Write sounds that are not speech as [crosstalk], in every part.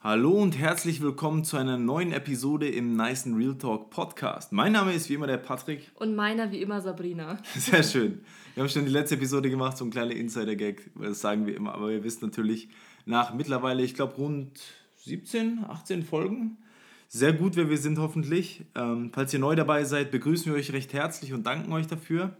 Hallo und herzlich willkommen zu einer neuen Episode im Nice and Real Talk Podcast. Mein Name ist wie immer der Patrick. Und meiner wie immer Sabrina. [laughs] Sehr schön. Wir haben schon die letzte Episode gemacht, so ein kleiner Insider-Gag, das sagen wir immer. Aber ihr wisst natürlich, nach mittlerweile, ich glaube, rund 17, 18 Folgen, sehr gut, wer wir sind hoffentlich. Ähm, falls ihr neu dabei seid, begrüßen wir euch recht herzlich und danken euch dafür.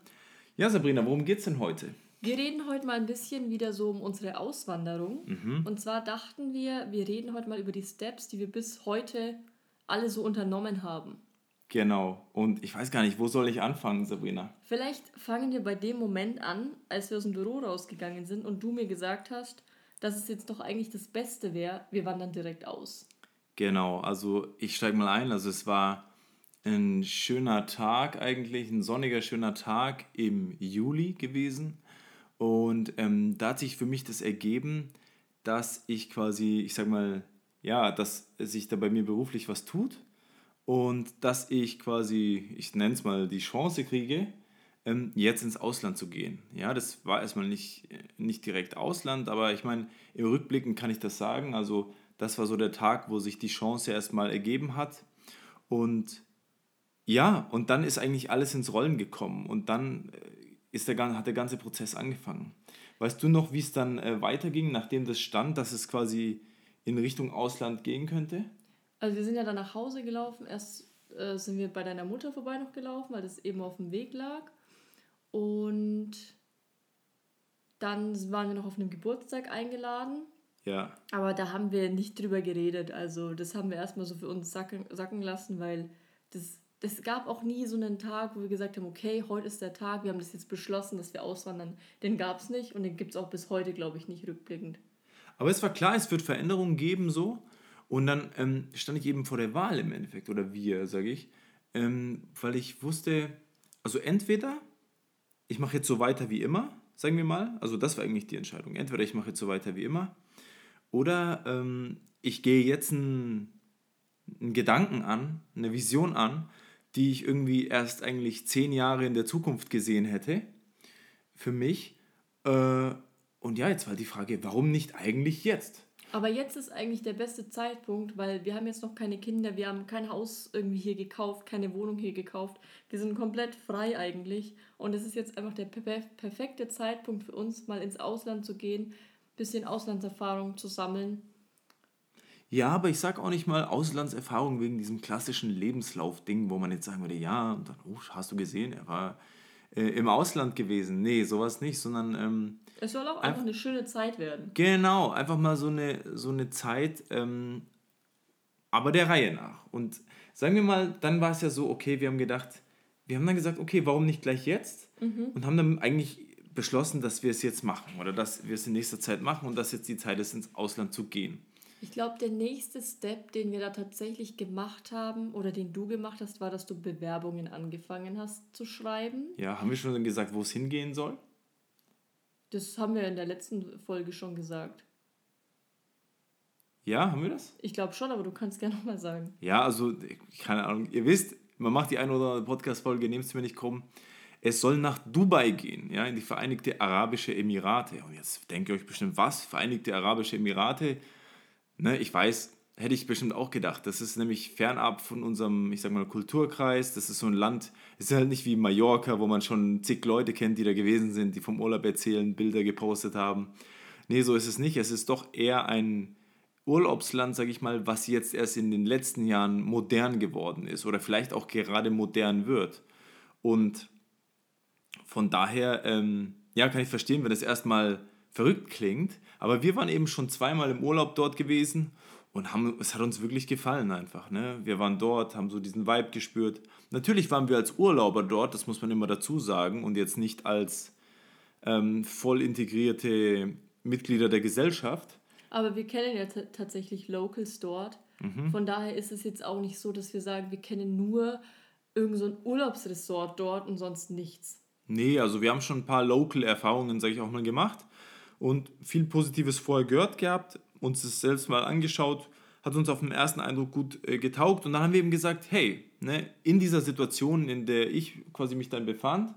Ja, Sabrina, worum geht's denn heute? Wir reden heute mal ein bisschen wieder so um unsere Auswanderung. Mhm. Und zwar dachten wir, wir reden heute mal über die Steps, die wir bis heute alle so unternommen haben. Genau. Und ich weiß gar nicht, wo soll ich anfangen, Sabrina? Vielleicht fangen wir bei dem Moment an, als wir aus dem Büro rausgegangen sind und du mir gesagt hast, dass es jetzt doch eigentlich das Beste wäre, wir wandern direkt aus. Genau, also ich steige mal ein. Also es war ein schöner Tag eigentlich, ein sonniger, schöner Tag im Juli gewesen. Und ähm, da hat sich für mich das ergeben, dass ich quasi, ich sag mal, ja, dass sich da bei mir beruflich was tut und dass ich quasi, ich nenne es mal, die Chance kriege, ähm, jetzt ins Ausland zu gehen. Ja, das war erstmal nicht, nicht direkt Ausland, aber ich meine, im Rückblicken kann ich das sagen. Also, das war so der Tag, wo sich die Chance erstmal ergeben hat. Und ja, und dann ist eigentlich alles ins Rollen gekommen. Und dann äh, ist der, hat der ganze Prozess angefangen. Weißt du noch, wie es dann äh, weiterging, nachdem das stand, dass es quasi in Richtung Ausland gehen könnte? Also wir sind ja dann nach Hause gelaufen. Erst äh, sind wir bei deiner Mutter vorbei noch gelaufen, weil das eben auf dem Weg lag. Und dann waren wir noch auf einem Geburtstag eingeladen. Ja. Aber da haben wir nicht drüber geredet. Also das haben wir erstmal so für uns sacken, sacken lassen, weil das es gab auch nie so einen Tag, wo wir gesagt haben, okay, heute ist der Tag, wir haben das jetzt beschlossen, dass wir auswandern. Den gab es nicht und den gibt es auch bis heute, glaube ich, nicht rückblickend. Aber es war klar, es wird Veränderungen geben so. Und dann ähm, stand ich eben vor der Wahl im Endeffekt, oder wir, sage ich, ähm, weil ich wusste, also entweder ich mache jetzt so weiter wie immer, sagen wir mal, also das war eigentlich die Entscheidung. Entweder ich mache jetzt so weiter wie immer, oder ähm, ich gehe jetzt einen, einen Gedanken an, eine Vision an, die ich irgendwie erst eigentlich zehn Jahre in der Zukunft gesehen hätte, für mich. Äh, und ja, jetzt war die Frage, warum nicht eigentlich jetzt? Aber jetzt ist eigentlich der beste Zeitpunkt, weil wir haben jetzt noch keine Kinder, wir haben kein Haus irgendwie hier gekauft, keine Wohnung hier gekauft. Wir sind komplett frei eigentlich. Und es ist jetzt einfach der perfekte Zeitpunkt für uns, mal ins Ausland zu gehen, bisschen Auslandserfahrung zu sammeln ja, aber ich sag auch nicht mal Auslandserfahrung wegen diesem klassischen Lebenslauf-Ding, wo man jetzt sagen würde, ja, und dann, oh, hast du gesehen, er war äh, im Ausland gewesen. Nee, sowas nicht, sondern. Ähm, es soll auch einfach eine schöne Zeit werden. Genau, einfach mal so eine, so eine Zeit, ähm, aber der Reihe nach. Und sagen wir mal, dann war es ja so, okay, wir haben gedacht, wir haben dann gesagt, okay, warum nicht gleich jetzt? Mhm. Und haben dann eigentlich beschlossen, dass wir es jetzt machen oder dass wir es in nächster Zeit machen und dass jetzt die Zeit ist, ins Ausland zu gehen. Ich glaube, der nächste Step, den wir da tatsächlich gemacht haben oder den du gemacht hast, war, dass du Bewerbungen angefangen hast zu schreiben. Ja, haben wir schon gesagt, wo es hingehen soll? Das haben wir in der letzten Folge schon gesagt. Ja, haben wir das? Ich glaube schon, aber du kannst gerne nochmal sagen. Ja, also, keine Ahnung. Ihr wisst, man macht die eine oder andere Podcast-Folge, nehmt es mir nicht krumm. Es soll nach Dubai gehen, ja, in die Vereinigte Arabische Emirate. Und jetzt denkt ihr euch bestimmt, was? Vereinigte Arabische Emirate? Ne, ich weiß, hätte ich bestimmt auch gedacht. Das ist nämlich fernab von unserem, ich sag mal, Kulturkreis. Das ist so ein Land, es ist halt nicht wie Mallorca, wo man schon zig Leute kennt, die da gewesen sind, die vom Urlaub erzählen, Bilder gepostet haben. Nee, so ist es nicht. Es ist doch eher ein Urlaubsland, sag ich mal, was jetzt erst in den letzten Jahren modern geworden ist oder vielleicht auch gerade modern wird. Und von daher, ähm, ja, kann ich verstehen, wenn das erstmal verrückt klingt, aber wir waren eben schon zweimal im Urlaub dort gewesen und haben, es hat uns wirklich gefallen einfach. Ne? Wir waren dort, haben so diesen Vibe gespürt. Natürlich waren wir als Urlauber dort, das muss man immer dazu sagen, und jetzt nicht als ähm, voll integrierte Mitglieder der Gesellschaft. Aber wir kennen ja tatsächlich Locals dort. Mhm. Von daher ist es jetzt auch nicht so, dass wir sagen, wir kennen nur irgendein so Urlaubsresort dort und sonst nichts. Nee, also wir haben schon ein paar Local-Erfahrungen, sage ich auch mal, gemacht und viel Positives vorher gehört gehabt, uns das selbst mal angeschaut, hat uns auf den ersten Eindruck gut äh, getaugt und dann haben wir eben gesagt, hey, ne, in dieser Situation, in der ich quasi mich dann befand,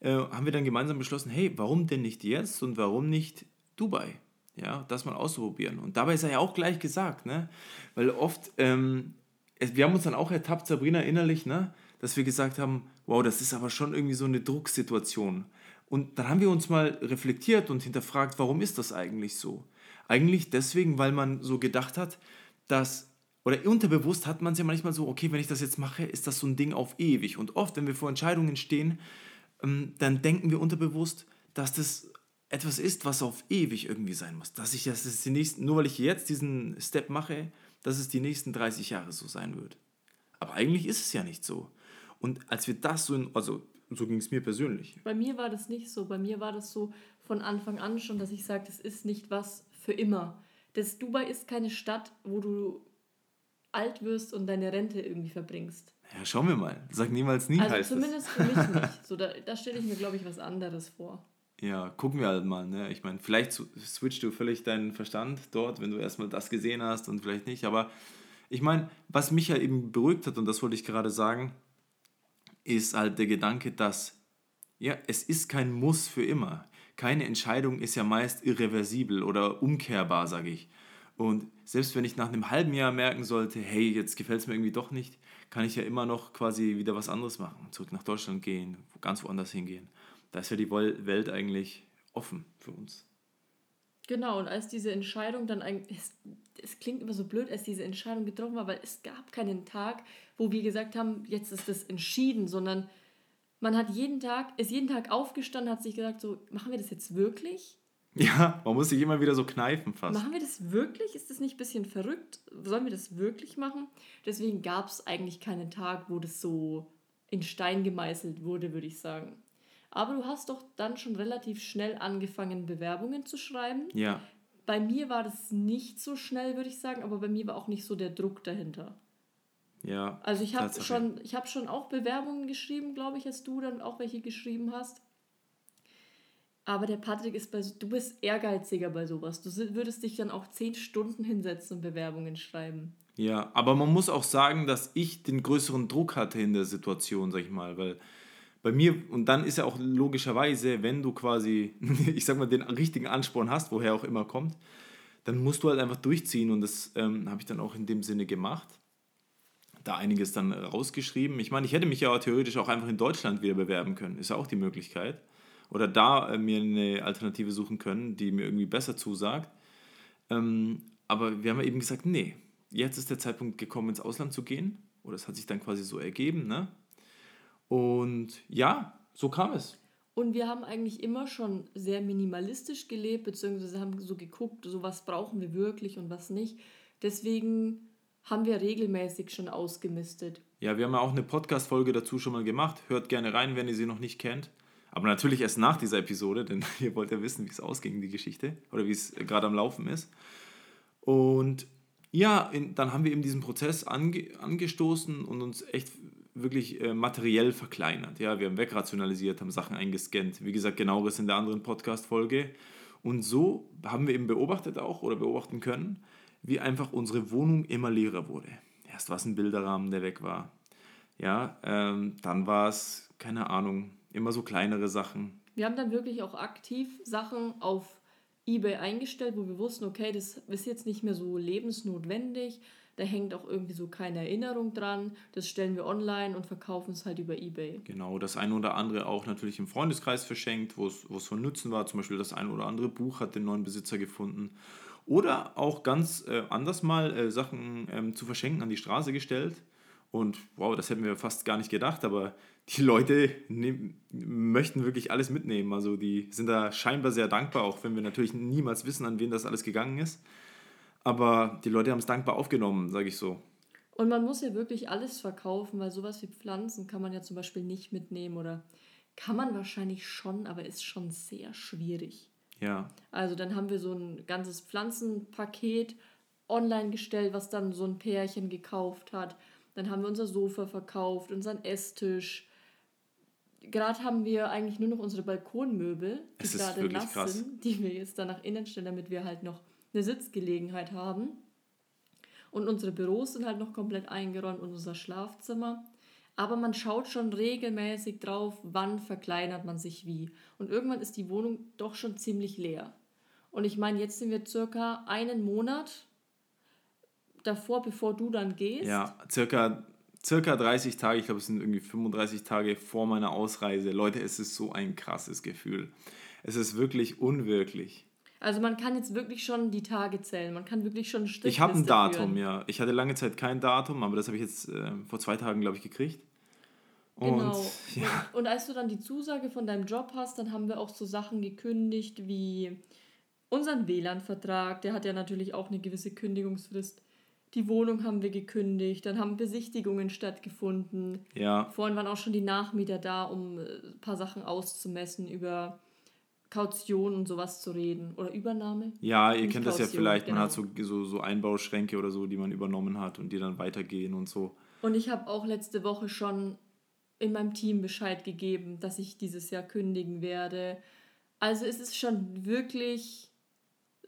äh, haben wir dann gemeinsam beschlossen, hey, warum denn nicht jetzt und warum nicht Dubai? Ja, das mal auszuprobieren. Und dabei ist er ja auch gleich gesagt, ne? Weil oft, ähm, wir haben uns dann auch ertappt, Sabrina, innerlich, ne? Dass wir gesagt haben, wow, das ist aber schon irgendwie so eine Drucksituation. Und dann haben wir uns mal reflektiert und hinterfragt, warum ist das eigentlich so? Eigentlich deswegen, weil man so gedacht hat, dass, oder unterbewusst hat man es ja manchmal so, okay, wenn ich das jetzt mache, ist das so ein Ding auf ewig. Und oft, wenn wir vor Entscheidungen stehen, ähm, dann denken wir unterbewusst, dass das etwas ist, was auf ewig irgendwie sein muss. Dass ich das die nächsten, nur weil ich jetzt diesen Step mache, dass es die nächsten 30 Jahre so sein wird. Aber eigentlich ist es ja nicht so. Und als wir das so, in, also so ging es mir persönlich. Bei mir war das nicht so. Bei mir war das so von Anfang an schon, dass ich sage, das ist nicht was für immer. Das Dubai ist keine Stadt, wo du alt wirst und deine Rente irgendwie verbringst. Ja, schauen wir mal. Sag niemals nie also heißt zumindest es. für mich nicht. So, da, da stelle ich mir, glaube ich, was anderes vor. Ja, gucken wir halt mal. Ne? Ich meine, vielleicht switcht du völlig deinen Verstand dort, wenn du erstmal das gesehen hast und vielleicht nicht. Aber ich meine, was mich ja eben beruhigt hat, und das wollte ich gerade sagen, ist halt der Gedanke, dass ja, es ist kein Muss für immer. Keine Entscheidung ist ja meist irreversibel oder umkehrbar, sage ich. Und selbst wenn ich nach einem halben Jahr merken sollte, hey, jetzt gefällt es mir irgendwie doch nicht, kann ich ja immer noch quasi wieder was anderes machen. Zurück nach Deutschland gehen, ganz woanders hingehen. Da ist ja die Welt eigentlich offen für uns. Genau, und als diese Entscheidung dann eigentlich, es, es, klingt immer so blöd, als diese Entscheidung getroffen war, weil es gab keinen Tag, wo wir gesagt haben, jetzt ist das entschieden, sondern man hat jeden Tag, ist jeden Tag aufgestanden, hat sich gesagt, so, machen wir das jetzt wirklich? Ja, man muss sich immer wieder so kneifen fast. Machen wir das wirklich? Ist das nicht ein bisschen verrückt? Sollen wir das wirklich machen? Deswegen gab es eigentlich keinen Tag, wo das so in Stein gemeißelt wurde, würde ich sagen. Aber du hast doch dann schon relativ schnell angefangen, Bewerbungen zu schreiben. Ja. Bei mir war das nicht so schnell, würde ich sagen, aber bei mir war auch nicht so der Druck dahinter. Ja. Also ich habe schon, ich habe schon auch Bewerbungen geschrieben, glaube ich, als du dann auch welche geschrieben hast. Aber der Patrick ist bei, du bist ehrgeiziger bei sowas. Du würdest dich dann auch zehn Stunden hinsetzen und Bewerbungen schreiben. Ja, aber man muss auch sagen, dass ich den größeren Druck hatte in der Situation, sag ich mal, weil bei mir, und dann ist ja auch logischerweise, wenn du quasi, [laughs] ich sag mal, den richtigen Ansporn hast, woher auch immer kommt, dann musst du halt einfach durchziehen und das ähm, habe ich dann auch in dem Sinne gemacht. Da einiges dann rausgeschrieben. Ich meine, ich hätte mich ja theoretisch auch einfach in Deutschland wieder bewerben können, ist ja auch die Möglichkeit oder da äh, mir eine Alternative suchen können, die mir irgendwie besser zusagt. Ähm, aber wir haben ja eben gesagt, nee, jetzt ist der Zeitpunkt gekommen, ins Ausland zu gehen. Oder es hat sich dann quasi so ergeben. Ne? Und ja, so kam es. Und wir haben eigentlich immer schon sehr minimalistisch gelebt, beziehungsweise haben so geguckt, so was brauchen wir wirklich und was nicht. Deswegen haben wir regelmäßig schon ausgemistet. Ja, wir haben ja auch eine Podcast-Folge dazu schon mal gemacht. Hört gerne rein, wenn ihr sie noch nicht kennt. Aber natürlich erst nach dieser Episode, denn [laughs] ihr wollt ja wissen, wie es ausging, die Geschichte, oder wie es gerade am Laufen ist. Und ja, in, dann haben wir eben diesen Prozess ange, angestoßen und uns echt wirklich äh, materiell verkleinert. Ja, wir haben wegrationalisiert, haben Sachen eingescannt. Wie gesagt, genaueres in der anderen Podcast-Folge. Und so haben wir eben beobachtet auch oder beobachten können, wie einfach unsere Wohnung immer leerer wurde. Erst war es ein Bilderrahmen, der weg war. Ja, ähm, dann war es, keine Ahnung, Immer so kleinere Sachen. Wir haben dann wirklich auch aktiv Sachen auf eBay eingestellt, wo wir wussten, okay, das ist jetzt nicht mehr so lebensnotwendig. Da hängt auch irgendwie so keine Erinnerung dran. Das stellen wir online und verkaufen es halt über eBay. Genau, das eine oder andere auch natürlich im Freundeskreis verschenkt, wo es, von Nutzen war. Zum Beispiel das eine oder andere Buch hat den neuen Besitzer gefunden. Oder auch ganz äh, anders mal äh, Sachen ähm, zu verschenken an die Straße gestellt. Und wow, das hätten wir fast gar nicht gedacht, aber die Leute nehm, möchten wirklich alles mitnehmen. Also die sind da scheinbar sehr dankbar, auch wenn wir natürlich niemals wissen, an wen das alles gegangen ist. Aber die Leute haben es dankbar aufgenommen, sage ich so. Und man muss ja wirklich alles verkaufen, weil sowas wie Pflanzen kann man ja zum Beispiel nicht mitnehmen oder kann man wahrscheinlich schon, aber ist schon sehr schwierig. Ja. Also dann haben wir so ein ganzes Pflanzenpaket online gestellt, was dann so ein Pärchen gekauft hat. Dann haben wir unser Sofa verkauft, unseren Esstisch, gerade haben wir eigentlich nur noch unsere Balkonmöbel, die gerade nass krass. sind, die wir jetzt dann nach innen stellen, damit wir halt noch eine Sitzgelegenheit haben. Und unsere Büros sind halt noch komplett eingeräumt und unser Schlafzimmer. Aber man schaut schon regelmäßig drauf, wann verkleinert man sich wie. Und irgendwann ist die Wohnung doch schon ziemlich leer. Und ich meine, jetzt sind wir circa einen Monat davor, bevor du dann gehst. Ja, circa, circa 30 Tage, ich glaube, es sind irgendwie 35 Tage vor meiner Ausreise. Leute, es ist so ein krasses Gefühl. Es ist wirklich unwirklich. Also man kann jetzt wirklich schon die Tage zählen. Man kann wirklich schon Strichliste Ich habe ein Datum, führen. ja. Ich hatte lange Zeit kein Datum, aber das habe ich jetzt äh, vor zwei Tagen, glaube ich, gekriegt. Und, genau. [laughs] Ja. Und, und als du dann die Zusage von deinem Job hast, dann haben wir auch so Sachen gekündigt wie unseren WLAN-Vertrag. Der hat ja natürlich auch eine gewisse Kündigungsfrist. Die Wohnung haben wir gekündigt, dann haben Besichtigungen stattgefunden. Ja. Vorhin waren auch schon die Nachmieter da, um ein äh, paar Sachen auszumessen über Kaution und sowas zu reden. Oder Übernahme? Ja, ihr Nicht kennt das ja vielleicht, genau. man hat genau. so, so, so Einbauschränke oder so, die man übernommen hat und die dann weitergehen und so. Und ich habe auch letzte Woche schon in meinem Team Bescheid gegeben, dass ich dieses Jahr kündigen werde. Also es ist schon wirklich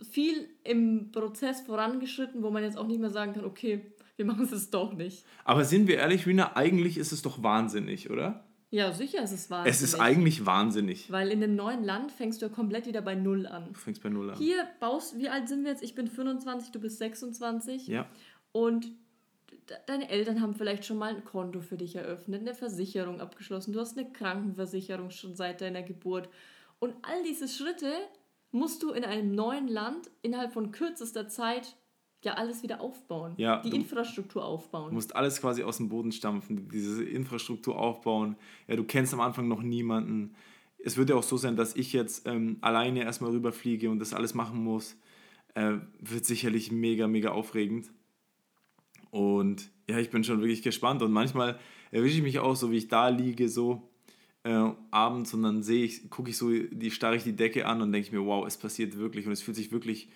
viel im Prozess vorangeschritten, wo man jetzt auch nicht mehr sagen kann, okay, wir [laughs] machen es doch nicht. Aber sind wir ehrlich, Rina, eigentlich ist es doch wahnsinnig, oder? Ja, sicher ist es wahnsinnig. Es ist eigentlich wahnsinnig. Weil in dem neuen Land fängst du ja komplett wieder bei Null an. Du fängst bei Null an. Hier baust, wie alt sind wir jetzt? Ich bin 25, du bist 26. Ja. Und deine Eltern haben vielleicht schon mal ein Konto für dich eröffnet, eine Versicherung abgeschlossen, du hast eine Krankenversicherung schon seit deiner Geburt. Und all diese Schritte musst du in einem neuen Land innerhalb von kürzester Zeit ja alles wieder aufbauen. Ja, die Infrastruktur aufbauen. Du musst alles quasi aus dem Boden stampfen, diese Infrastruktur aufbauen. Ja, du kennst am Anfang noch niemanden. Es wird ja auch so sein, dass ich jetzt ähm, alleine erstmal rüberfliege und das alles machen muss. Äh, wird sicherlich mega, mega aufregend. Und ja, ich bin schon wirklich gespannt. Und manchmal erwische ich mich auch so, wie ich da liege, so äh, abends und dann sehe ich, gucke ich so, die starre ich die Decke an und denke ich mir, wow, es passiert wirklich und es fühlt sich wirklich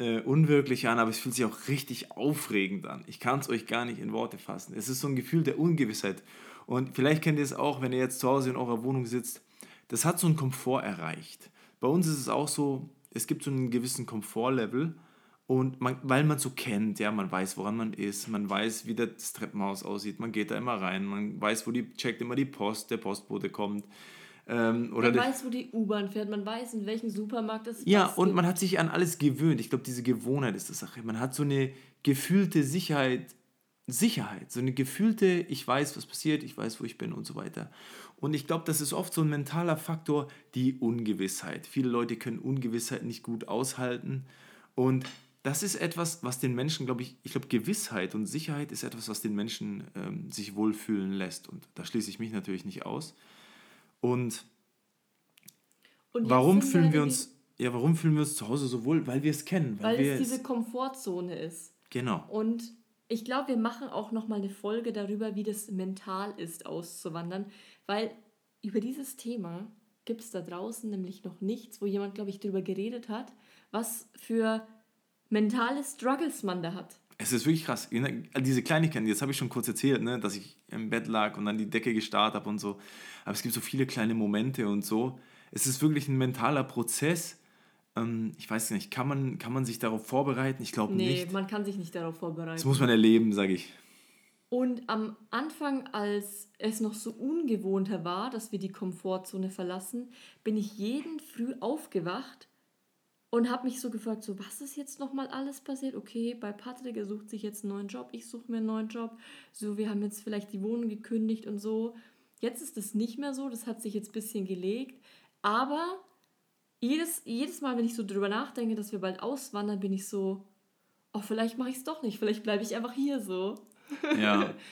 äh, unwirklich an, aber es fühlt sich auch richtig aufregend an. Ich kann es euch gar nicht in Worte fassen. Es ist so ein Gefühl der Ungewissheit. Und vielleicht kennt ihr es auch, wenn ihr jetzt zu Hause in eurer Wohnung sitzt. Das hat so einen Komfort erreicht. Bei uns ist es auch so, es gibt so einen gewissen Komfortlevel. Und man, weil man so kennt, ja, man weiß, woran man ist, man weiß, wie das Treppenhaus aussieht, man geht da immer rein, man weiß, wo die, checkt immer die Post, der Postbote kommt. Ähm, oder man weiß, wo die U-Bahn fährt, man weiß, in welchem Supermarkt es ist. Ja, und gibt. man hat sich an alles gewöhnt. Ich glaube, diese Gewohnheit ist das Sache. Man hat so eine gefühlte Sicherheit, Sicherheit, so eine gefühlte, ich weiß, was passiert, ich weiß, wo ich bin und so weiter. Und ich glaube, das ist oft so ein mentaler Faktor, die Ungewissheit. Viele Leute können Ungewissheit nicht gut aushalten. Und das ist etwas, was den Menschen, glaube ich, ich glaube, Gewissheit und Sicherheit ist etwas, was den Menschen ähm, sich wohlfühlen lässt. Und da schließe ich mich natürlich nicht aus. Und, und warum fühlen wir uns, ja, warum fühlen wir uns zu Hause so wohl? Weil wir es kennen. Weil, weil es diese Komfortzone ist. Genau. Und ich glaube, wir machen auch noch mal eine Folge darüber, wie das mental ist, auszuwandern, weil über dieses Thema gibt es da draußen nämlich noch nichts, wo jemand, glaube ich, darüber geredet hat, was für mentale Struggles man da hat. Es ist wirklich krass. Diese Kleinigkeiten, jetzt habe ich schon kurz erzählt, ne, dass ich im Bett lag und dann die Decke gestarrt habe und so. Aber es gibt so viele kleine Momente und so. Es ist wirklich ein mentaler Prozess. Ähm, ich weiß nicht, kann man, kann man sich darauf vorbereiten? Ich glaube nee, nicht. Nee, man kann sich nicht darauf vorbereiten. Das muss man erleben, sage ich. Und am Anfang, als es noch so ungewohnter war, dass wir die Komfortzone verlassen, bin ich jeden Früh aufgewacht und habe mich so gefragt, so was ist jetzt nochmal alles passiert? Okay, bei Patrick, er sucht sich jetzt einen neuen Job, ich suche mir einen neuen Job. So, wir haben jetzt vielleicht die Wohnung gekündigt und so. Jetzt ist es nicht mehr so, das hat sich jetzt ein bisschen gelegt. Aber jedes, jedes Mal, wenn ich so drüber nachdenke, dass wir bald auswandern, bin ich so, oh, vielleicht mache ich es doch nicht, vielleicht bleibe ich einfach hier so. Ja. [laughs]